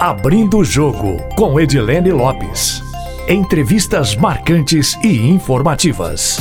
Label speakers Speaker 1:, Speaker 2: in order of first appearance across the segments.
Speaker 1: Abrindo o Jogo, com Edilene Lopes. Entrevistas marcantes e informativas.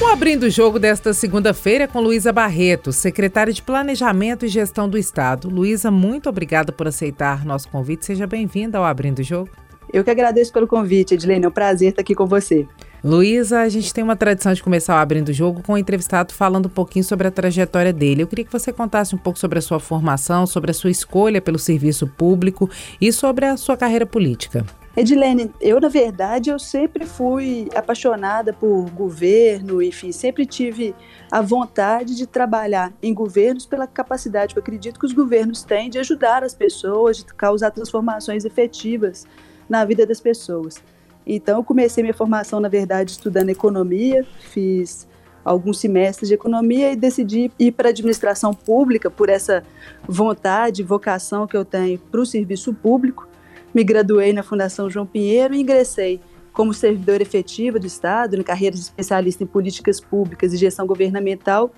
Speaker 2: O Abrindo o Jogo desta segunda-feira é com Luísa Barreto, secretária de Planejamento e Gestão do Estado. Luísa, muito obrigada por aceitar nosso convite. Seja bem-vinda ao Abrindo o Jogo.
Speaker 3: Eu que agradeço pelo convite, Edilene. É um prazer estar aqui com você.
Speaker 2: Luísa, a gente tem uma tradição de começar o Abrindo o Jogo com o entrevistado falando um pouquinho sobre a trajetória dele. Eu queria que você contasse um pouco sobre a sua formação, sobre a sua escolha pelo serviço público e sobre a sua carreira política.
Speaker 3: Edilene, eu na verdade eu sempre fui apaixonada por governo, enfim, sempre tive a vontade de trabalhar em governos pela capacidade que eu acredito que os governos têm de ajudar as pessoas, de causar transformações efetivas na vida das pessoas. Então, eu comecei minha formação, na verdade, estudando economia, fiz alguns semestres de economia e decidi ir para a administração pública por essa vontade, vocação que eu tenho para o serviço público. Me graduei na Fundação João Pinheiro e ingressei como servidor efetiva do Estado, na carreira de especialista em políticas públicas e gestão governamental,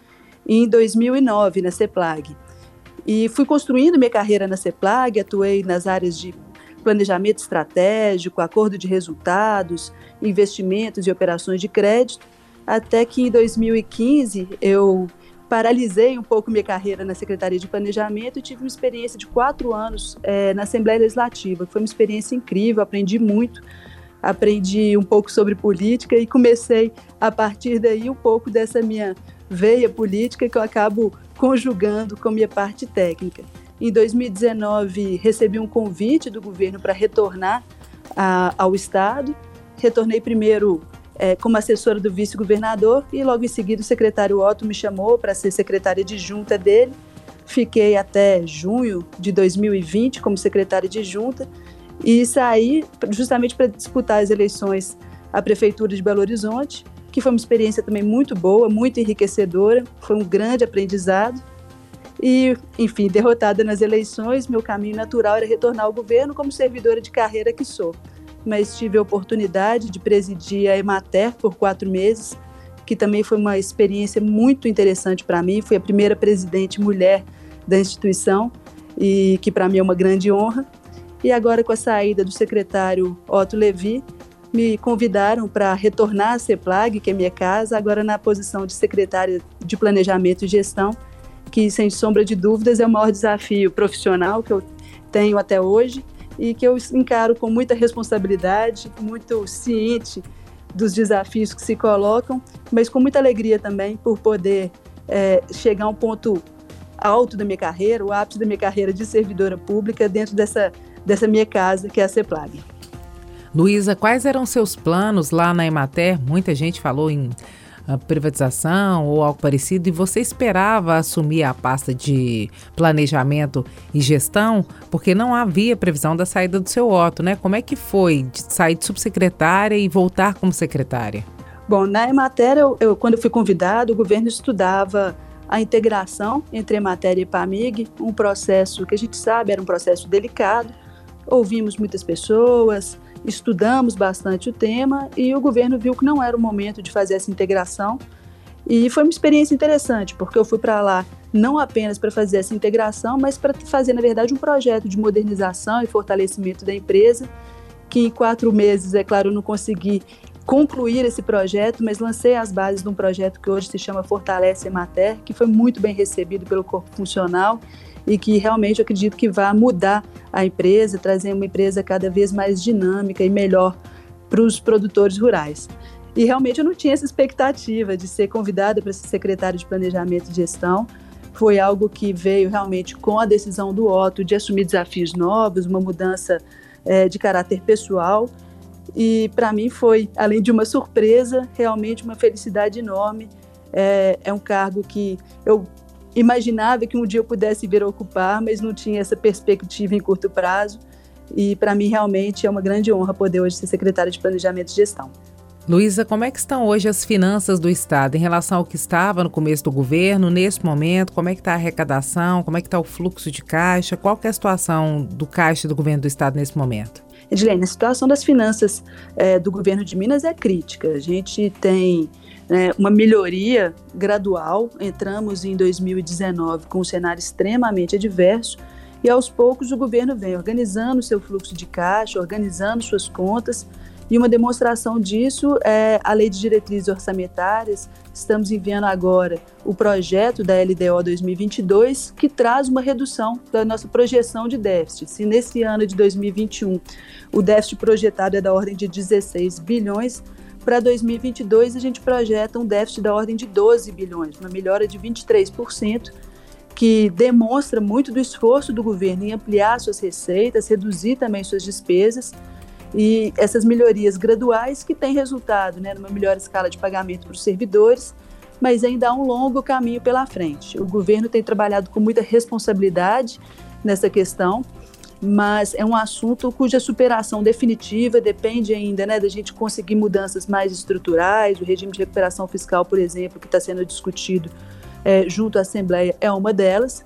Speaker 3: em 2009, na CEPLAG. E fui construindo minha carreira na CEPLAG, atuei nas áreas de planejamento estratégico, acordo de resultados, investimentos e operações de crédito, até que em 2015 eu paralisei um pouco minha carreira na Secretaria de Planejamento e tive uma experiência de quatro anos é, na Assembleia Legislativa. Foi uma experiência incrível, aprendi muito, aprendi um pouco sobre política e comecei a partir daí um pouco dessa minha veia política que eu acabo conjugando com minha parte técnica. Em 2019, recebi um convite do governo para retornar a, ao Estado. Retornei primeiro é, como assessora do vice-governador e logo em seguida o secretário Otto me chamou para ser secretária de junta dele. Fiquei até junho de 2020 como secretária de junta e saí justamente para disputar as eleições à prefeitura de Belo Horizonte, que foi uma experiência também muito boa, muito enriquecedora, foi um grande aprendizado. E, enfim, derrotada nas eleições, meu caminho natural era retornar ao governo como servidora de carreira que sou. Mas tive a oportunidade de presidir a Emater por quatro meses, que também foi uma experiência muito interessante para mim. Fui a primeira presidente mulher da instituição e que para mim é uma grande honra. E agora, com a saída do secretário Otto Levi, me convidaram para retornar à CEPLAG, que é minha casa, agora na posição de secretária de Planejamento e Gestão, que, sem sombra de dúvidas, é o maior desafio profissional que eu tenho até hoje e que eu encaro com muita responsabilidade, muito ciente dos desafios que se colocam, mas com muita alegria também por poder é, chegar a um ponto alto da minha carreira, o ápice da minha carreira de servidora pública dentro dessa, dessa minha casa, que é a CEPLAG.
Speaker 2: Luísa, quais eram seus planos lá na Emater? Muita gente falou em privatização ou algo parecido e você esperava assumir a pasta de planejamento e gestão, porque não havia previsão da saída do seu Otto, né? Como é que foi de sair de subsecretária e voltar como secretária?
Speaker 3: Bom, na matéria, eu, quando eu fui convidado, o governo estudava a integração entre a matéria e PAMIG, um processo que a gente sabe era um processo delicado. Ouvimos muitas pessoas, estudamos bastante o tema e o governo viu que não era o momento de fazer essa integração. E foi uma experiência interessante, porque eu fui para lá não apenas para fazer essa integração, mas para fazer, na verdade, um projeto de modernização e fortalecimento da empresa, que em quatro meses, é claro, eu não consegui concluir esse projeto, mas lancei as bases de um projeto que hoje se chama Fortalece Emater, que foi muito bem recebido pelo corpo funcional e que realmente acredito que vai mudar a empresa, trazer uma empresa cada vez mais dinâmica e melhor para os produtores rurais. E realmente eu não tinha essa expectativa de ser convidada para ser secretária de Planejamento e Gestão. Foi algo que veio realmente com a decisão do Otto de assumir desafios novos, uma mudança é, de caráter pessoal. E para mim foi, além de uma surpresa, realmente uma felicidade enorme. É, é um cargo que eu imaginava que um dia eu pudesse vir a ocupar, mas não tinha essa perspectiva em curto prazo. E para mim realmente é uma grande honra poder hoje ser secretária de Planejamento e Gestão.
Speaker 2: Luísa, como é que estão hoje as finanças do Estado em relação ao que estava no começo do governo, nesse momento? Como é que está a arrecadação? Como é que está o fluxo de caixa? Qual é a situação do caixa do governo do Estado nesse momento?
Speaker 3: Edilene, a situação das finanças é, do governo de Minas é crítica. A gente tem né, uma melhoria gradual. Entramos em 2019 com um cenário extremamente adverso e aos poucos o governo vem organizando seu fluxo de caixa, organizando suas contas e uma demonstração disso é a Lei de Diretrizes Orçamentárias. Estamos enviando agora o projeto da LDO 2022, que traz uma redução da nossa projeção de déficit. Se nesse ano de 2021 o déficit projetado é da ordem de 16 bilhões, para 2022 a gente projeta um déficit da ordem de 12 bilhões, uma melhora de 23%, que demonstra muito do esforço do governo em ampliar suas receitas, reduzir também suas despesas e essas melhorias graduais que têm resultado né, numa melhor escala de pagamento para os servidores, mas ainda há um longo caminho pela frente. O governo tem trabalhado com muita responsabilidade nessa questão, mas é um assunto cuja superação definitiva depende ainda né, da gente conseguir mudanças mais estruturais. O regime de recuperação fiscal, por exemplo, que está sendo discutido é, junto à Assembleia, é uma delas.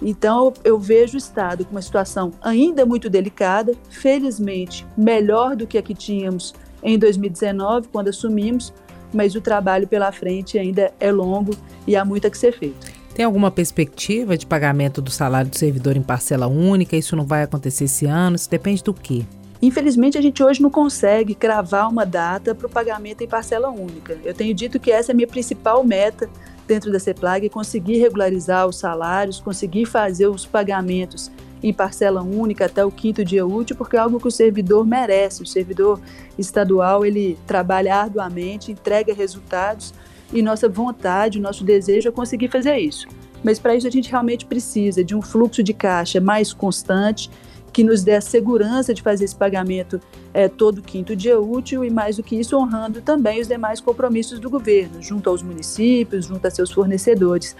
Speaker 3: Então, eu vejo o Estado com uma situação ainda muito delicada, felizmente melhor do que a que tínhamos em 2019, quando assumimos, mas o trabalho pela frente ainda é longo e há muito a que ser feito.
Speaker 2: Tem alguma perspectiva de pagamento do salário do servidor em parcela única? Isso não vai acontecer esse ano? Isso depende do quê?
Speaker 3: Infelizmente, a gente hoje não consegue cravar uma data para o pagamento em parcela única. Eu tenho dito que essa é a minha principal meta dentro da CEPLAG, conseguir regularizar os salários, conseguir fazer os pagamentos em parcela única até o quinto dia útil, porque é algo que o servidor merece. O servidor estadual ele trabalha arduamente, entrega resultados e nossa vontade, o nosso desejo é conseguir fazer isso. Mas para isso a gente realmente precisa de um fluxo de caixa mais constante que nos dê a segurança de fazer esse pagamento é, todo quinto dia útil e, mais do que isso, honrando também os demais compromissos do governo, junto aos municípios, junto a seus fornecedores.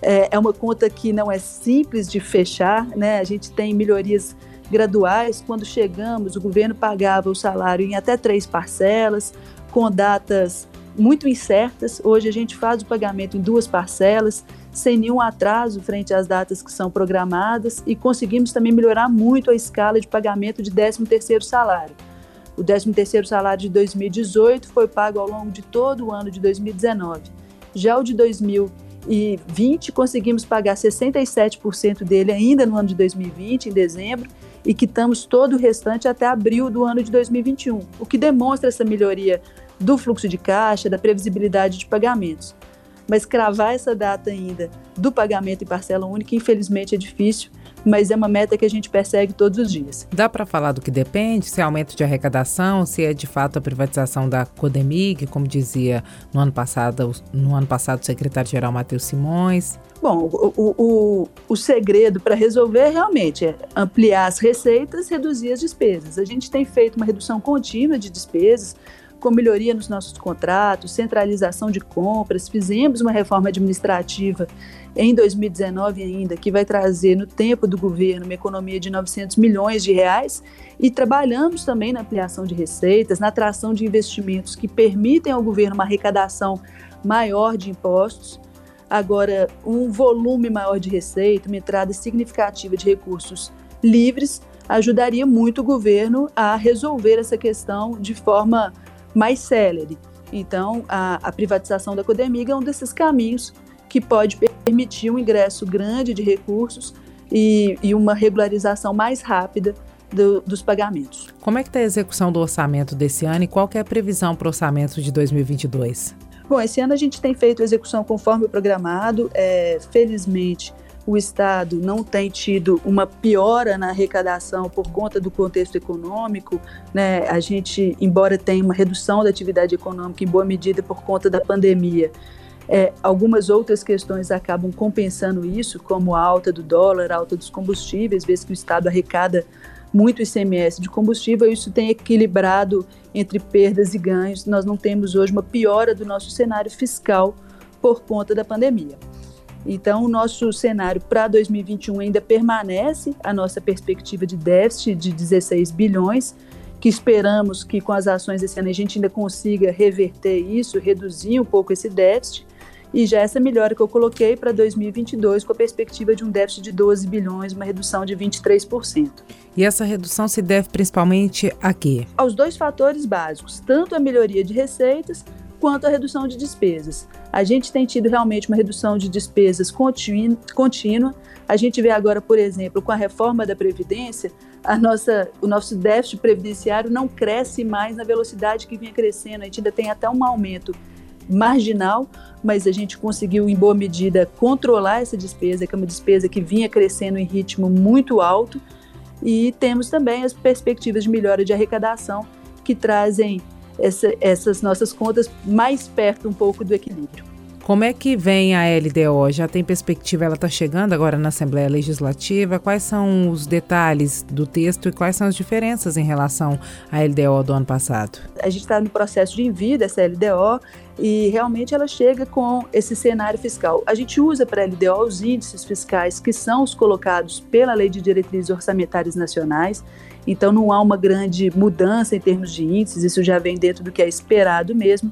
Speaker 3: É, é uma conta que não é simples de fechar, né? a gente tem melhorias graduais. Quando chegamos, o governo pagava o salário em até três parcelas, com datas muito incertas. Hoje a gente faz o pagamento em duas parcelas, sem nenhum atraso frente às datas que são programadas e conseguimos também melhorar muito a escala de pagamento de 13º salário. O 13º salário de 2018 foi pago ao longo de todo o ano de 2019. Já o de 2020 conseguimos pagar 67% dele ainda no ano de 2020, em dezembro, e quitamos todo o restante até abril do ano de 2021, o que demonstra essa melhoria do fluxo de caixa, da previsibilidade de pagamentos. Mas cravar essa data ainda do pagamento em parcela única, infelizmente, é difícil, mas é uma meta que a gente persegue todos os dias.
Speaker 2: Dá para falar do que depende? Se é aumento de arrecadação, se é de fato a privatização da Codemig, como dizia no ano passado, no ano passado o secretário-geral Matheus Simões?
Speaker 3: Bom, o, o, o segredo para resolver realmente é ampliar as receitas, reduzir as despesas. A gente tem feito uma redução contínua de despesas, com melhoria nos nossos contratos, centralização de compras, fizemos uma reforma administrativa em 2019 ainda, que vai trazer no tempo do governo uma economia de 900 milhões de reais e trabalhamos também na ampliação de receitas, na atração de investimentos que permitem ao governo uma arrecadação maior de impostos. Agora, um volume maior de receita, uma entrada significativa de recursos livres, ajudaria muito o governo a resolver essa questão de forma mais célere. Então, a, a privatização da Codemiga é um desses caminhos que pode permitir um ingresso grande de recursos e, e uma regularização mais rápida do, dos pagamentos.
Speaker 2: Como é que está a execução do orçamento desse ano e qual é a previsão para o orçamento de 2022?
Speaker 3: Bom, esse ano a gente tem feito a execução conforme o programado. É, felizmente, o Estado não tem tido uma piora na arrecadação por conta do contexto econômico. Né? A gente, embora tenha uma redução da atividade econômica em boa medida por conta da pandemia, é, algumas outras questões acabam compensando isso, como a alta do dólar, a alta dos combustíveis, vezes que o Estado arrecada muito ICMS de combustível, isso tem equilibrado entre perdas e ganhos. Nós não temos hoje uma piora do nosso cenário fiscal por conta da pandemia. Então, o nosso cenário para 2021 ainda permanece a nossa perspectiva de déficit de 16 bilhões que esperamos que com as ações desse ano a gente ainda consiga reverter isso, reduzir um pouco esse déficit. E já essa melhora que eu coloquei para 2022, com a perspectiva de um déficit de 12 bilhões, uma redução de 23%.
Speaker 2: E essa redução se deve principalmente a quê?
Speaker 3: Aos dois fatores básicos, tanto a melhoria de receitas quanto a redução de despesas. A gente tem tido realmente uma redução de despesas contínua. A gente vê agora, por exemplo, com a reforma da Previdência, a nossa, o nosso déficit previdenciário não cresce mais na velocidade que vinha crescendo. A gente ainda tem até um aumento marginal, mas a gente conseguiu, em boa medida, controlar essa despesa, que é uma despesa que vinha crescendo em ritmo muito alto. E temos também as perspectivas de melhora de arrecadação, que trazem essa, essas nossas contas mais perto um pouco do equilíbrio.
Speaker 2: Como é que vem a LDO? Já tem perspectiva? Ela está chegando agora na Assembleia Legislativa? Quais são os detalhes do texto e quais são as diferenças em relação à LDO do ano passado?
Speaker 3: A gente está no processo de envio dessa LDO e realmente ela chega com esse cenário fiscal. A gente usa para a LDO os índices fiscais que são os colocados pela Lei de Diretrizes Orçamentárias Nacionais, então não há uma grande mudança em termos de índices, isso já vem dentro do que é esperado mesmo,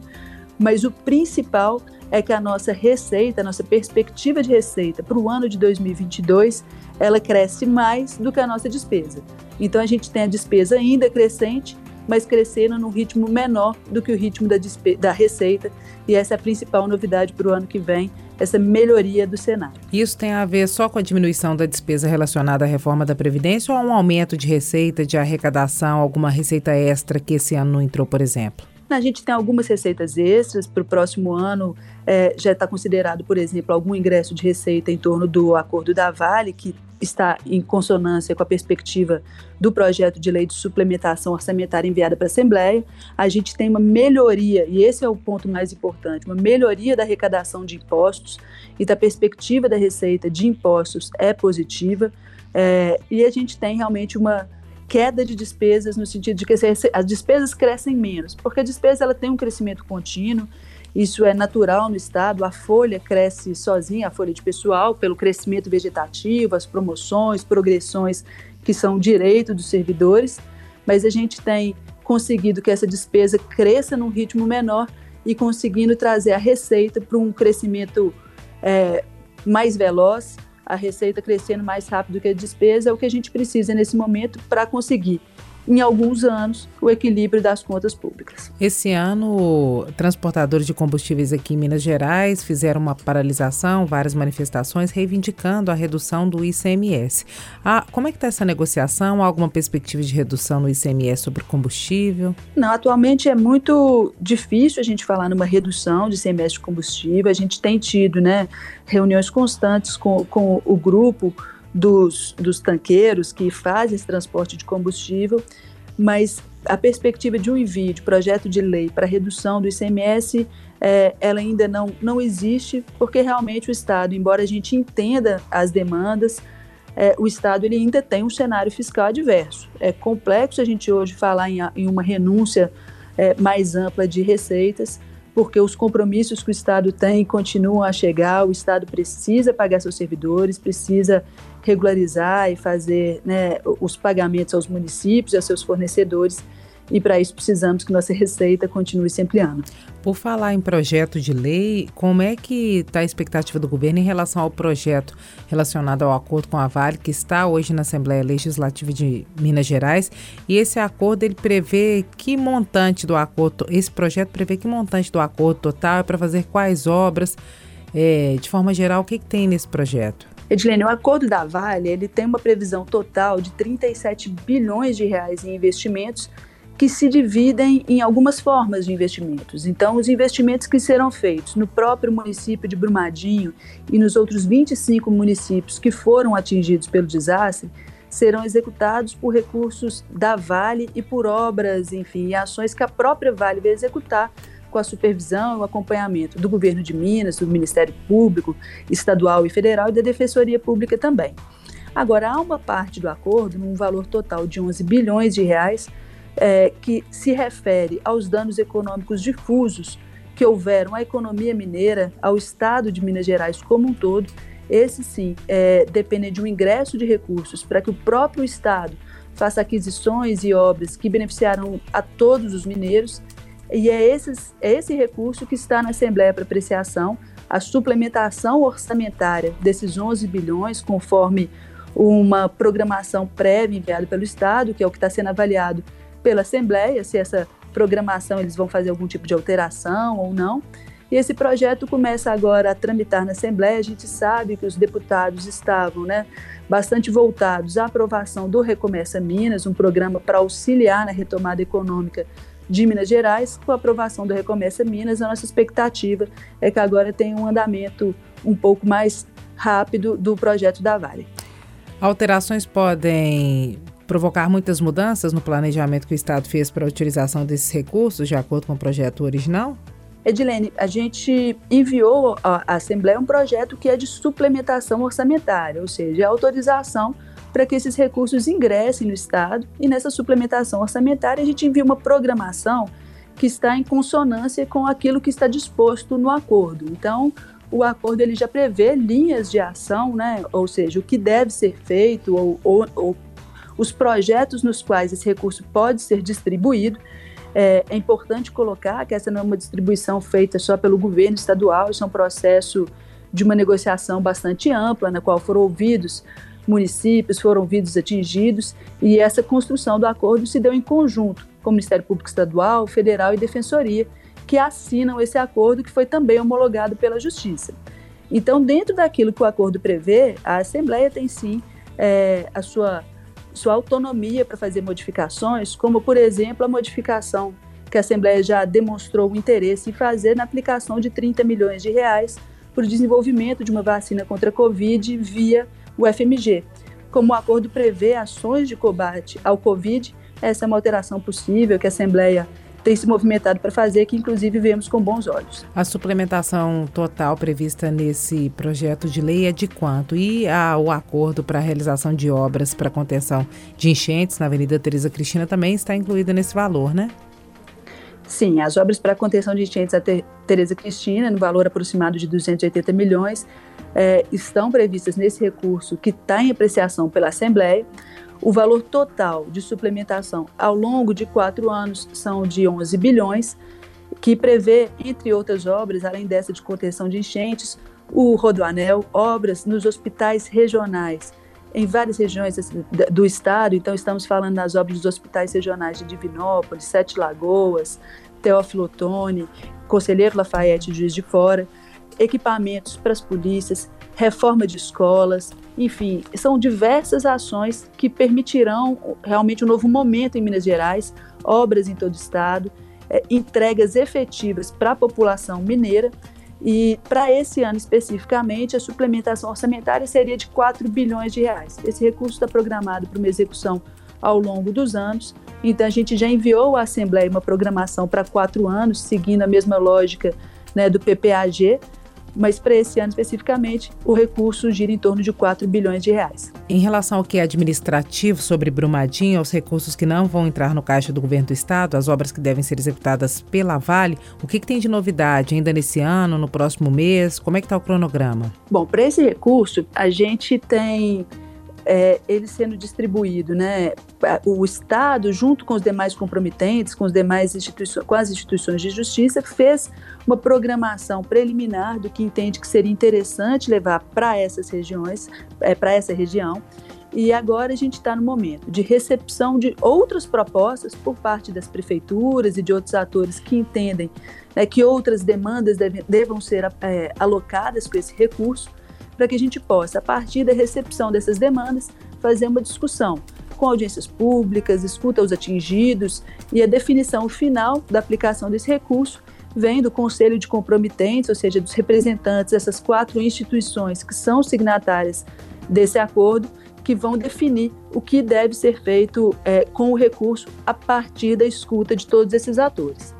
Speaker 3: mas o principal é que a nossa receita, a nossa perspectiva de receita para o ano de 2022, ela cresce mais do que a nossa despesa. Então a gente tem a despesa ainda crescente, mas crescendo num ritmo menor do que o ritmo da, da receita, e essa é a principal novidade para o ano que vem, essa melhoria do cenário.
Speaker 2: Isso tem a ver só com a diminuição da despesa relacionada à reforma da Previdência ou há um aumento de receita, de arrecadação, alguma receita extra que esse ano não entrou, por exemplo?
Speaker 3: A gente tem algumas receitas extras para o próximo ano. É, já está considerado, por exemplo, algum ingresso de receita em torno do acordo da Vale, que está em consonância com a perspectiva do projeto de lei de suplementação orçamentária enviada para a Assembleia. A gente tem uma melhoria, e esse é o ponto mais importante, uma melhoria da arrecadação de impostos e da perspectiva da receita de impostos é positiva. É, e a gente tem realmente uma queda de despesas no sentido de que as despesas crescem menos, porque a despesa ela tem um crescimento contínuo, isso é natural no estado, a folha cresce sozinha, a folha de pessoal, pelo crescimento vegetativo, as promoções, progressões que são direito dos servidores, mas a gente tem conseguido que essa despesa cresça num ritmo menor e conseguindo trazer a receita para um crescimento é, mais veloz a receita crescendo mais rápido que a despesa é o que a gente precisa nesse momento para conseguir em alguns anos, o equilíbrio das contas públicas.
Speaker 2: Esse ano, transportadores de combustíveis aqui em Minas Gerais fizeram uma paralisação, várias manifestações reivindicando a redução do ICMS. Ah, como é que está essa negociação? Há alguma perspectiva de redução no ICMS sobre combustível?
Speaker 3: Não, atualmente é muito difícil a gente falar numa redução de ICMS de combustível. A gente tem tido né, reuniões constantes com, com o grupo dos, dos tanqueiros que fazem esse transporte de combustível, mas a perspectiva de um envio de projeto de lei para redução do ICMS, é, ela ainda não, não existe, porque realmente o Estado, embora a gente entenda as demandas, é, o Estado ele ainda tem um cenário fiscal adverso. É complexo a gente hoje falar em, em uma renúncia é, mais ampla de receitas, porque os compromissos que o Estado tem continuam a chegar, o Estado precisa pagar seus servidores, precisa regularizar e fazer né, os pagamentos aos municípios e aos seus fornecedores. E para isso precisamos que nossa receita continue se ampliando.
Speaker 2: Por falar em projeto de lei, como é que está a expectativa do governo em relação ao projeto relacionado ao acordo com a Vale, que está hoje na Assembleia Legislativa de Minas Gerais? E esse acordo ele prevê que montante do acordo, esse projeto prevê que montante do acordo total é para fazer quais obras? É, de forma geral, o que, que tem nesse projeto?
Speaker 3: Edilene, o acordo da Vale ele tem uma previsão total de 37 bilhões de reais em investimentos que se dividem em algumas formas de investimentos. Então, os investimentos que serão feitos no próprio município de Brumadinho e nos outros 25 municípios que foram atingidos pelo desastre serão executados por recursos da Vale e por obras, enfim, ações que a própria Vale vai executar com a supervisão e o acompanhamento do governo de Minas, do Ministério Público Estadual e Federal e da Defensoria Pública também. Agora, há uma parte do acordo, num valor total de 11 bilhões de reais, é, que se refere aos danos econômicos difusos que houveram à economia mineira, ao Estado de Minas Gerais como um todo. Esse sim é, depende de um ingresso de recursos para que o próprio Estado faça aquisições e obras que beneficiarão a todos os mineiros. E é, esses, é esse recurso que está na Assembleia para apreciação, a suplementação orçamentária desses 11 bilhões, conforme uma programação prévia enviada pelo Estado, que é o que está sendo avaliado pela Assembleia, se essa programação eles vão fazer algum tipo de alteração ou não. E esse projeto começa agora a tramitar na Assembleia. A gente sabe que os deputados estavam né, bastante voltados à aprovação do Recomeça Minas, um programa para auxiliar na retomada econômica de Minas Gerais. Com a aprovação do Recomeça Minas, a nossa expectativa é que agora tenha um andamento um pouco mais rápido do projeto da Vale.
Speaker 2: Alterações podem provocar muitas mudanças no planejamento que o Estado fez para a utilização desses recursos, de acordo com o projeto original?
Speaker 3: Edilene, a gente enviou à Assembleia um projeto que é de suplementação orçamentária, ou seja, a autorização para que esses recursos ingressem no Estado e nessa suplementação orçamentária a gente envia uma programação que está em consonância com aquilo que está disposto no acordo. Então, o acordo ele já prevê linhas de ação, né? ou seja, o que deve ser feito ou, ou, ou os projetos nos quais esse recurso pode ser distribuído é, é, importante colocar que essa não é uma distribuição feita só pelo governo estadual, isso é um processo de uma negociação bastante ampla, na qual foram ouvidos municípios, foram ouvidos atingidos, e essa construção do acordo se deu em conjunto com o Ministério Público Estadual, Federal e Defensoria, que assinam esse acordo que foi também homologado pela Justiça. Então, dentro daquilo que o acordo prevê, a Assembleia tem sim é, a sua sua autonomia para fazer modificações, como, por exemplo, a modificação que a Assembleia já demonstrou o interesse em fazer na aplicação de 30 milhões de reais para o desenvolvimento de uma vacina contra a Covid via o FMG. Como o acordo prevê ações de combate ao Covid, essa é uma alteração possível que a Assembleia tem se movimentado para fazer, que inclusive vemos com bons olhos.
Speaker 2: A suplementação total prevista nesse projeto de lei é de quanto? E a, o acordo para a realização de obras para contenção de enchentes na Avenida Teresa Cristina também está incluída nesse valor, né?
Speaker 3: Sim, as obras para contenção de enchentes da Tereza Cristina, no valor aproximado de 280 milhões, é, estão previstas nesse recurso que está em apreciação pela Assembleia. O valor total de suplementação ao longo de quatro anos são de 11 bilhões, que prevê, entre outras obras, além dessa de contenção de enchentes, o Rodoanel, obras nos hospitais regionais em várias regiões do estado. Então, estamos falando das obras dos hospitais regionais de Divinópolis, Sete Lagoas, Teófilo Otoni, Conselheiro Lafayette Juiz de Fora, equipamentos para as polícias, reforma de escolas, enfim, são diversas ações que permitirão realmente um novo momento em Minas Gerais, obras em todo o estado, é, entregas efetivas para a população mineira. E para esse ano especificamente, a suplementação orçamentária seria de 4 bilhões de reais. Esse recurso está programado para uma execução ao longo dos anos. Então, a gente já enviou à Assembleia uma programação para quatro anos, seguindo a mesma lógica né, do PPAG, mas para esse ano especificamente, o recurso gira em torno de 4 bilhões de reais.
Speaker 2: Em relação ao que é administrativo sobre Brumadinho, aos recursos que não vão entrar no caixa do governo do estado, as obras que devem ser executadas pela Vale, o que, que tem de novidade ainda nesse ano, no próximo mês? Como é que está o cronograma?
Speaker 3: Bom, para esse recurso, a gente tem é, ele sendo distribuído, né, o Estado, junto com os demais comprometentes, com, os demais instituições, com as instituições de justiça, fez uma programação preliminar do que entende que seria interessante levar para essas regiões, é, para essa região. E agora a gente está no momento de recepção de outras propostas por parte das prefeituras e de outros atores que entendem né, que outras demandas devam ser é, alocadas com esse recurso para que a gente possa, a partir da recepção dessas demandas, fazer uma discussão com audiências públicas, escuta os atingidos e a definição final da aplicação desse recurso vem do Conselho de Compromitentes, ou seja, dos representantes dessas quatro instituições que são signatárias desse acordo, que vão definir o que deve ser feito é, com o recurso a partir da escuta de todos esses atores.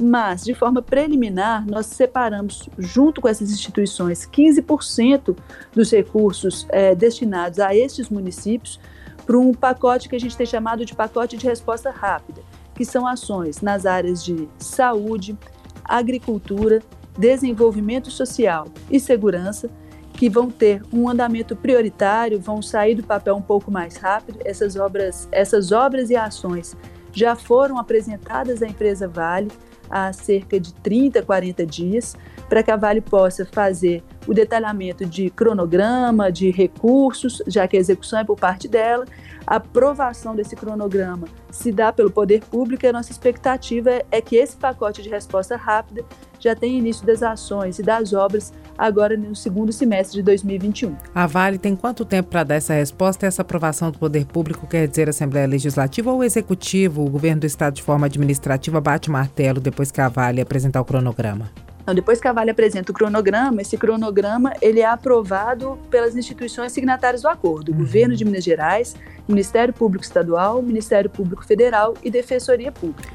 Speaker 3: Mas, de forma preliminar, nós separamos, junto com essas instituições, 15% dos recursos é, destinados a estes municípios para um pacote que a gente tem chamado de pacote de resposta rápida, que são ações nas áreas de saúde, agricultura, desenvolvimento social e segurança, que vão ter um andamento prioritário, vão sair do papel um pouco mais rápido. Essas obras, essas obras e ações já foram apresentadas à empresa Vale há cerca de 30, 40 dias, para que a Vale possa fazer o detalhamento de cronograma, de recursos, já que a execução é por parte dela, a aprovação desse cronograma se dá pelo poder público e a nossa expectativa é que esse pacote de resposta rápida já tenha início das ações e das obras agora no segundo semestre de 2021.
Speaker 2: A Vale tem quanto tempo para dar essa resposta? Essa aprovação do poder público quer dizer Assembleia Legislativa ou Executivo? O governo do Estado, de forma administrativa, bate o martelo depois que a Vale apresentar o cronograma?
Speaker 3: Então, depois que a Vale apresenta o cronograma, esse cronograma ele é aprovado pelas instituições signatárias do acordo, uhum. Governo de Minas Gerais, Ministério Público Estadual, Ministério Público Federal e Defensoria Pública.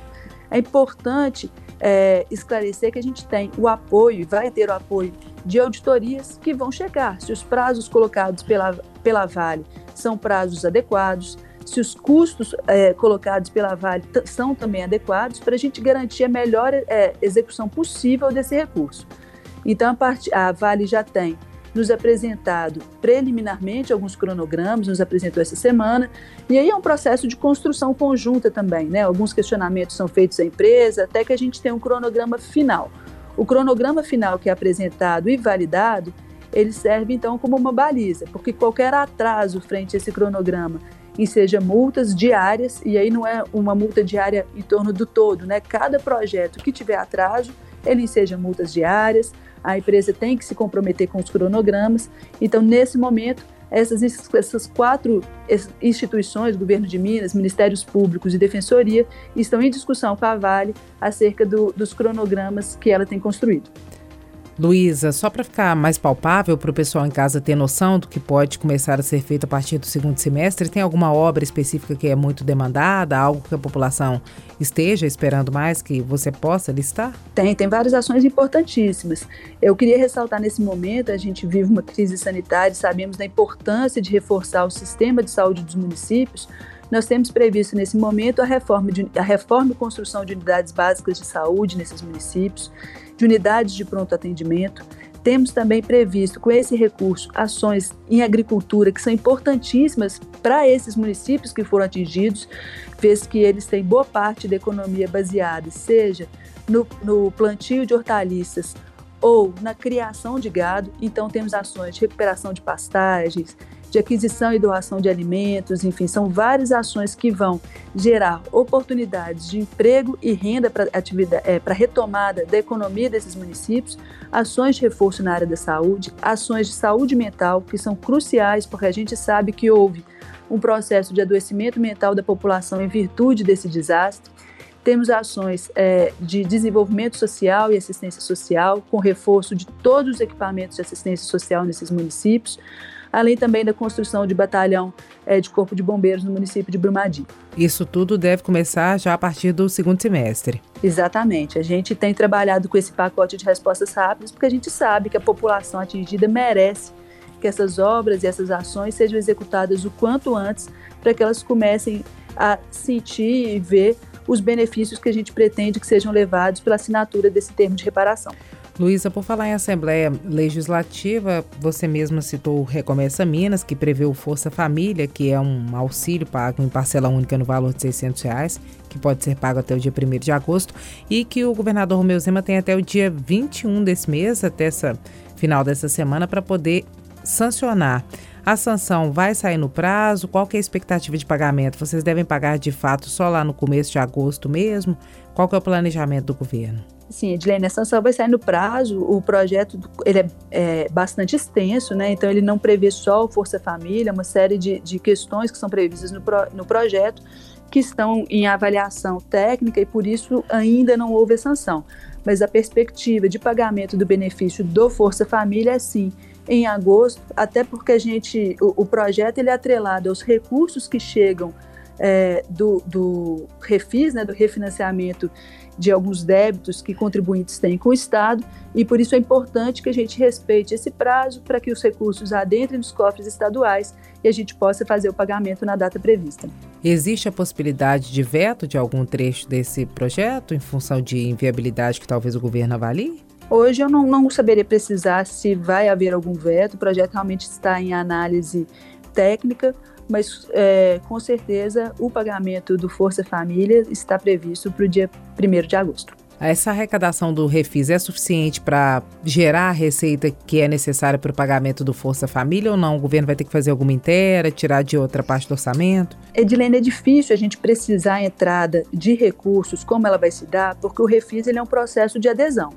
Speaker 3: É importante é, esclarecer que a gente tem o apoio, vai ter o apoio de auditorias que vão checar se os prazos colocados pela, pela Vale são prazos adequados, se os custos é, colocados pela Vale são também adequados, para a gente garantir a melhor é, execução possível desse recurso. Então, a, a Vale já tem nos apresentado preliminarmente alguns cronogramas, nos apresentou essa semana, e aí é um processo de construção conjunta também, né? Alguns questionamentos são feitos à empresa, até que a gente tem um cronograma final. O cronograma final que é apresentado e validado, ele serve então como uma baliza, porque qualquer atraso frente a esse cronograma e seja multas diárias, e aí não é uma multa diária em torno do todo, né? Cada projeto que tiver atraso, ele seja multas diárias, a empresa tem que se comprometer com os cronogramas. Então, nesse momento, essas, essas quatro instituições, Governo de Minas, Ministérios Públicos e Defensoria, estão em discussão com a Vale acerca do, dos cronogramas que ela tem construído.
Speaker 2: Luísa, só para ficar mais palpável para o pessoal em casa ter noção do que pode começar a ser feito a partir do segundo semestre, tem alguma obra específica que é muito demandada, algo que a população esteja esperando mais que você possa listar?
Speaker 3: Tem, tem várias ações importantíssimas. Eu queria ressaltar nesse momento, a gente vive uma crise sanitária sabemos da importância de reforçar o sistema de saúde dos municípios. Nós temos previsto nesse momento a reforma, de, a reforma e construção de unidades básicas de saúde nesses municípios de unidades de pronto atendimento. Temos também previsto, com esse recurso, ações em agricultura que são importantíssimas para esses municípios que foram atingidos, vez que eles têm boa parte da economia baseada, seja no, no plantio de hortaliças ou na criação de gado. Então, temos ações de recuperação de pastagens, de aquisição e doação de alimentos, enfim, são várias ações que vão gerar oportunidades de emprego e renda para é, para retomada da economia desses municípios, ações de reforço na área da saúde, ações de saúde mental que são cruciais porque a gente sabe que houve um processo de adoecimento mental da população em virtude desse desastre. Temos ações é, de desenvolvimento social e assistência social, com reforço de todos os equipamentos de assistência social nesses municípios além também da construção de batalhão é, de corpo de bombeiros no município de Brumadinho.
Speaker 2: Isso tudo deve começar já a partir do segundo semestre.
Speaker 3: Exatamente. A gente tem trabalhado com esse pacote de respostas rápidas porque a gente sabe que a população atingida merece que essas obras e essas ações sejam executadas o quanto antes para que elas comecem a sentir e ver os benefícios que a gente pretende que sejam levados pela assinatura desse termo de reparação.
Speaker 2: Luísa, por falar em Assembleia Legislativa, você mesma citou o Recomeça Minas, que prevê o Força Família, que é um auxílio pago em parcela única no valor de 600 reais, que pode ser pago até o dia 1 de agosto, e que o governador Romeu Zema tem até o dia 21 desse mês, até essa final dessa semana, para poder sancionar. A sanção vai sair no prazo? Qual é a expectativa de pagamento? Vocês devem pagar de fato só lá no começo de agosto mesmo? Qual é o planejamento do governo?
Speaker 3: Sim, Edilene, a sanção vai sair no prazo. O projeto ele é, é, bastante extenso, né? Então ele não prevê só o Força Família, uma série de, de questões que são previstas no, pro, no projeto que estão em avaliação técnica e por isso ainda não houve a sanção. Mas a perspectiva de pagamento do benefício do Força Família é sim em agosto, até porque a gente o, o projeto ele é atrelado aos recursos que chegam é, do, do refis, né, do refinanciamento de alguns débitos que contribuintes têm com o Estado, e por isso é importante que a gente respeite esse prazo para que os recursos adentrem nos cofres estaduais e a gente possa fazer o pagamento na data prevista.
Speaker 2: Existe a possibilidade de veto de algum trecho desse projeto em função de inviabilidade que talvez o governo avalie?
Speaker 3: Hoje eu não, não saberia precisar se vai haver algum veto, o projeto realmente está em análise técnica, mas é, com certeza o pagamento do Força Família está previsto para o dia 1 de agosto.
Speaker 2: Essa arrecadação do Refis é suficiente para gerar a receita que é necessária para o pagamento do Força Família ou não? O governo vai ter que fazer alguma inteira, tirar de outra parte do orçamento?
Speaker 3: Edilene, é difícil a gente precisar a entrada de recursos, como ela vai se dar, porque o Refis ele é um processo de adesão.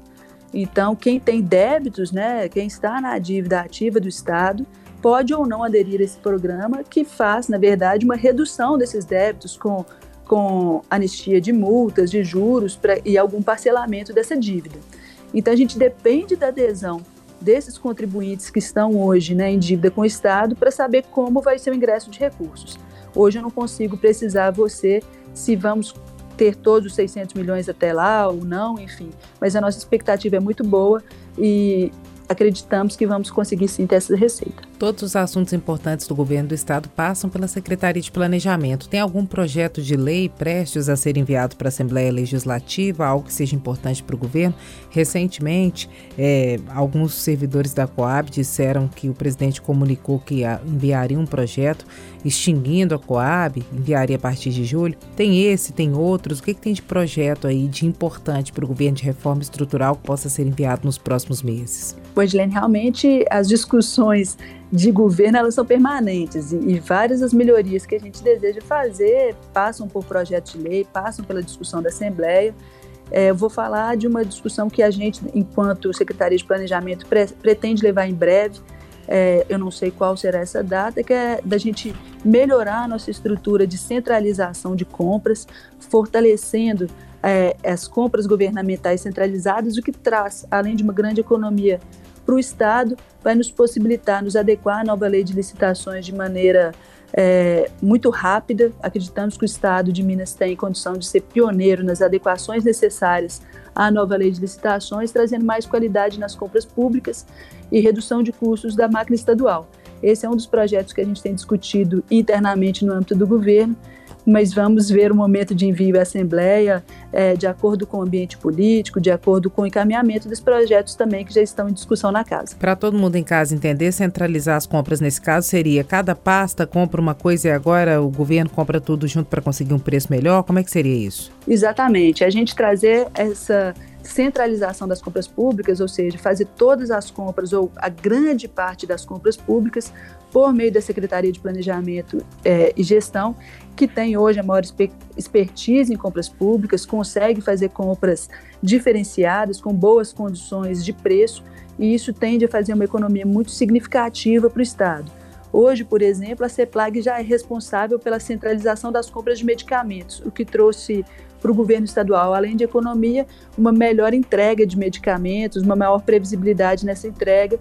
Speaker 3: Então, quem tem débitos, né, quem está na dívida ativa do Estado, pode ou não aderir a esse programa, que faz, na verdade, uma redução desses débitos com com anistia de multas, de juros pra, e algum parcelamento dessa dívida. Então a gente depende da adesão desses contribuintes que estão hoje né, em dívida com o Estado para saber como vai ser o ingresso de recursos. Hoje eu não consigo precisar você se vamos ter todos os 600 milhões até lá ou não, enfim. Mas a nossa expectativa é muito boa e acreditamos que vamos conseguir sim ter essa receita.
Speaker 2: Todos os assuntos importantes do governo do estado passam pela Secretaria de Planejamento. Tem algum projeto de lei prestes a ser enviado para a Assembleia Legislativa, algo que seja importante para o governo? Recentemente, é, alguns servidores da Coab disseram que o presidente comunicou que enviaria um projeto extinguindo a Coab, enviaria a partir de julho. Tem esse, tem outros. O que, que tem de projeto aí de importante para o governo de reforma estrutural que possa ser enviado nos próximos meses?
Speaker 3: Pois, Glenn, realmente as discussões de governo elas são permanentes e, e, várias das melhorias que a gente deseja fazer passam por projetos de lei, passam pela discussão da Assembleia. É, eu vou falar de uma discussão que a gente, enquanto Secretaria de Planejamento, pre pretende levar em breve. É, eu não sei qual será essa data, que é da gente melhorar a nossa estrutura de centralização de compras, fortalecendo é, as compras governamentais centralizadas, o que traz, além de uma grande economia para o Estado, vai nos possibilitar nos adequar à nova lei de licitações de maneira é, muito rápida. Acreditamos que o Estado de Minas tem condição de ser pioneiro nas adequações necessárias à nova lei de licitações, trazendo mais qualidade nas compras públicas e redução de custos da máquina estadual. Esse é um dos projetos que a gente tem discutido internamente no âmbito do governo mas vamos ver o momento de envio à Assembleia é, de acordo com o ambiente político, de acordo com o encaminhamento dos projetos também que já estão em discussão na casa.
Speaker 2: Para todo mundo em casa entender, centralizar as compras nesse caso seria cada pasta compra uma coisa e agora o governo compra tudo junto para conseguir um preço melhor? Como é que seria isso?
Speaker 3: Exatamente. A gente trazer essa centralização das compras públicas, ou seja, fazer todas as compras ou a grande parte das compras públicas por meio da Secretaria de Planejamento é, e Gestão, que tem hoje a maior expertise em compras públicas, consegue fazer compras diferenciadas, com boas condições de preço, e isso tende a fazer uma economia muito significativa para o Estado. Hoje, por exemplo, a CEPLAG já é responsável pela centralização das compras de medicamentos, o que trouxe para o governo estadual, além de economia, uma melhor entrega de medicamentos, uma maior previsibilidade nessa entrega,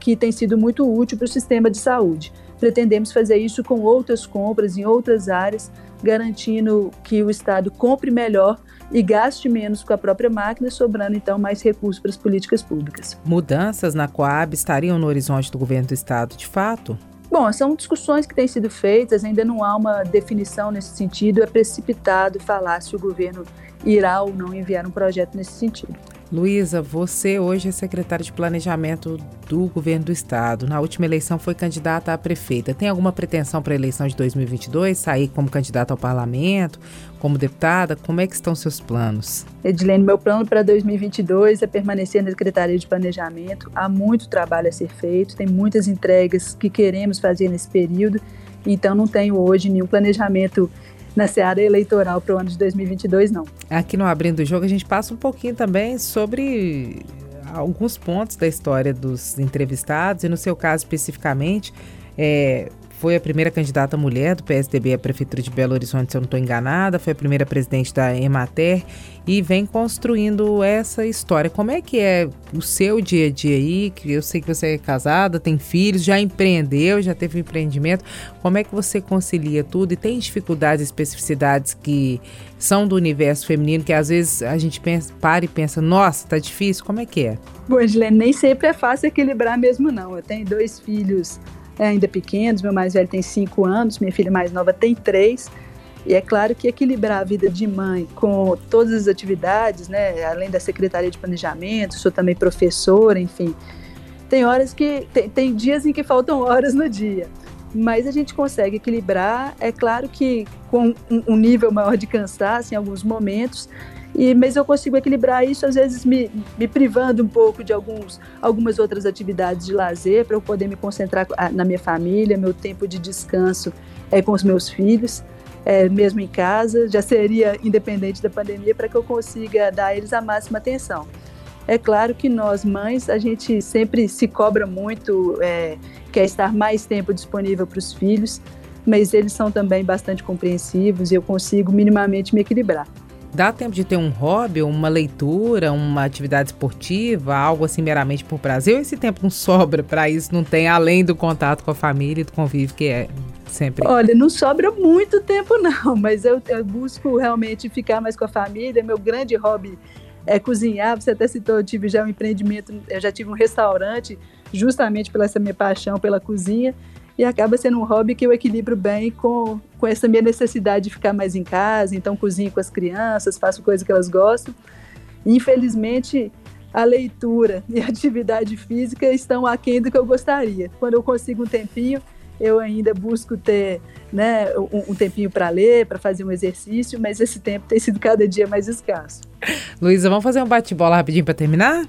Speaker 3: que tem sido muito útil para o sistema de saúde. Pretendemos fazer isso com outras compras em outras áreas, garantindo que o Estado compre melhor e gaste menos com a própria máquina, sobrando então mais recursos para as políticas públicas.
Speaker 2: Mudanças na Coab estariam no horizonte do governo do Estado, de fato?
Speaker 3: Bom, são discussões que têm sido feitas, ainda não há uma definição nesse sentido, é precipitado falar se o governo irá ou não enviar um projeto nesse sentido.
Speaker 2: Luísa, você hoje é secretária de Planejamento do Governo do Estado. Na última eleição foi candidata a prefeita. Tem alguma pretensão para a eleição de 2022? Sair como candidata ao parlamento, como deputada? Como é que estão seus planos?
Speaker 3: Edilene, meu plano para 2022 é permanecer na Secretaria de Planejamento. Há muito trabalho a ser feito, tem muitas entregas que queremos fazer nesse período. Então não tenho hoje nenhum planejamento na seara eleitoral para o ano de 2022, não.
Speaker 2: Aqui no Abrindo o Jogo a gente passa um pouquinho também sobre alguns pontos da história dos entrevistados e no seu caso especificamente, é, foi a primeira candidata mulher do PSDB à Prefeitura de Belo Horizonte, se eu não estou enganada, foi a primeira presidente da Emater e vem construindo essa história. Como é que é o seu dia a dia aí? Eu sei que você é casada, tem filhos, já empreendeu, já teve um empreendimento. Como é que você concilia tudo e tem dificuldades, especificidades que são do universo feminino que às vezes a gente pensa, para e pensa, nossa, tá difícil. Como é que é?
Speaker 3: Bom, Gilene, nem sempre é fácil equilibrar mesmo não. Eu tenho dois filhos ainda pequenos, meu mais velho tem cinco anos, minha filha mais nova tem três, E é claro que equilibrar a vida de mãe com todas as atividades, né, além da Secretaria de Planejamento, sou também professora, enfim, tem horas que tem, tem dias em que faltam horas no dia mas a gente consegue equilibrar. É claro que com um, nível maior de cansaço em alguns momentos, e, mas eu consigo equilibrar isso, às vezes me, me privando um pouco de alguns, algumas outras atividades de lazer para eu poder me concentrar na minha família, meu tempo de descanso é com os meus filhos, é, mesmo em casa, já seria independente da pandemia para que eu consiga dar a eles a máxima atenção. É claro que nós, mães, a gente sempre se cobra muito, é, quer estar mais tempo disponível para os filhos, mas eles são também bastante compreensivos e eu consigo minimamente me equilibrar.
Speaker 2: Dá tempo de ter um hobby, uma leitura, uma atividade esportiva, algo assim meramente por prazer? Ou esse tempo não sobra para isso, não tem, além do contato com a família e do convívio que é sempre?
Speaker 3: Olha, não sobra muito tempo não, mas eu, eu busco realmente ficar mais com a família. Meu grande hobby é, cozinhar. Você até citou, eu tive já um empreendimento, eu já tive um restaurante, justamente pela essa minha paixão pela cozinha, e acaba sendo um hobby que eu equilibro bem com, com essa minha necessidade de ficar mais em casa, então cozinho com as crianças, faço coisas que elas gostam. Infelizmente, a leitura e a atividade física estão aquém do que eu gostaria. Quando eu consigo um tempinho, eu ainda busco ter né, um, um tempinho para ler, para fazer um exercício, mas esse tempo tem sido cada dia mais escasso.
Speaker 2: Luísa, vamos fazer um bate-bola rapidinho para terminar?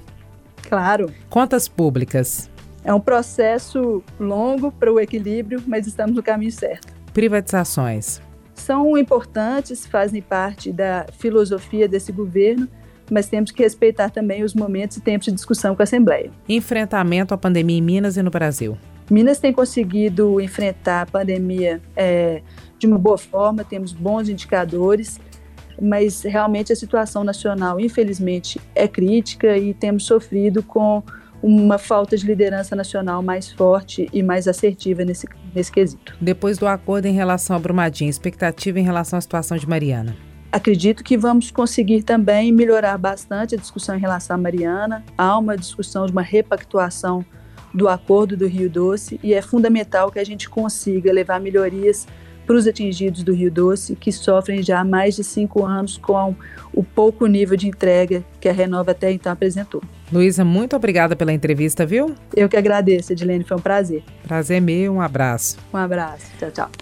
Speaker 3: Claro.
Speaker 2: Contas públicas.
Speaker 3: É um processo longo para o equilíbrio, mas estamos no caminho certo.
Speaker 2: Privatizações.
Speaker 3: São importantes, fazem parte da filosofia desse governo, mas temos que respeitar também os momentos e tempos de discussão com a Assembleia.
Speaker 2: Enfrentamento à pandemia em Minas e no Brasil.
Speaker 3: Minas tem conseguido enfrentar a pandemia é, de uma boa forma, temos bons indicadores, mas realmente a situação nacional, infelizmente, é crítica e temos sofrido com uma falta de liderança nacional mais forte e mais assertiva nesse, nesse quesito.
Speaker 2: Depois do acordo em relação a Brumadinho, expectativa em relação à situação de Mariana?
Speaker 3: Acredito que vamos conseguir também melhorar bastante a discussão em relação a Mariana. Há uma discussão de uma repactuação do Acordo do Rio Doce e é fundamental que a gente consiga levar melhorias para os atingidos do Rio Doce, que sofrem já há mais de cinco anos com o pouco nível de entrega que a Renova até então apresentou.
Speaker 2: Luísa, muito obrigada pela entrevista, viu?
Speaker 3: Eu que agradeço, Edilene, foi um prazer.
Speaker 2: Prazer meu, um abraço.
Speaker 3: Um abraço, tchau, tchau.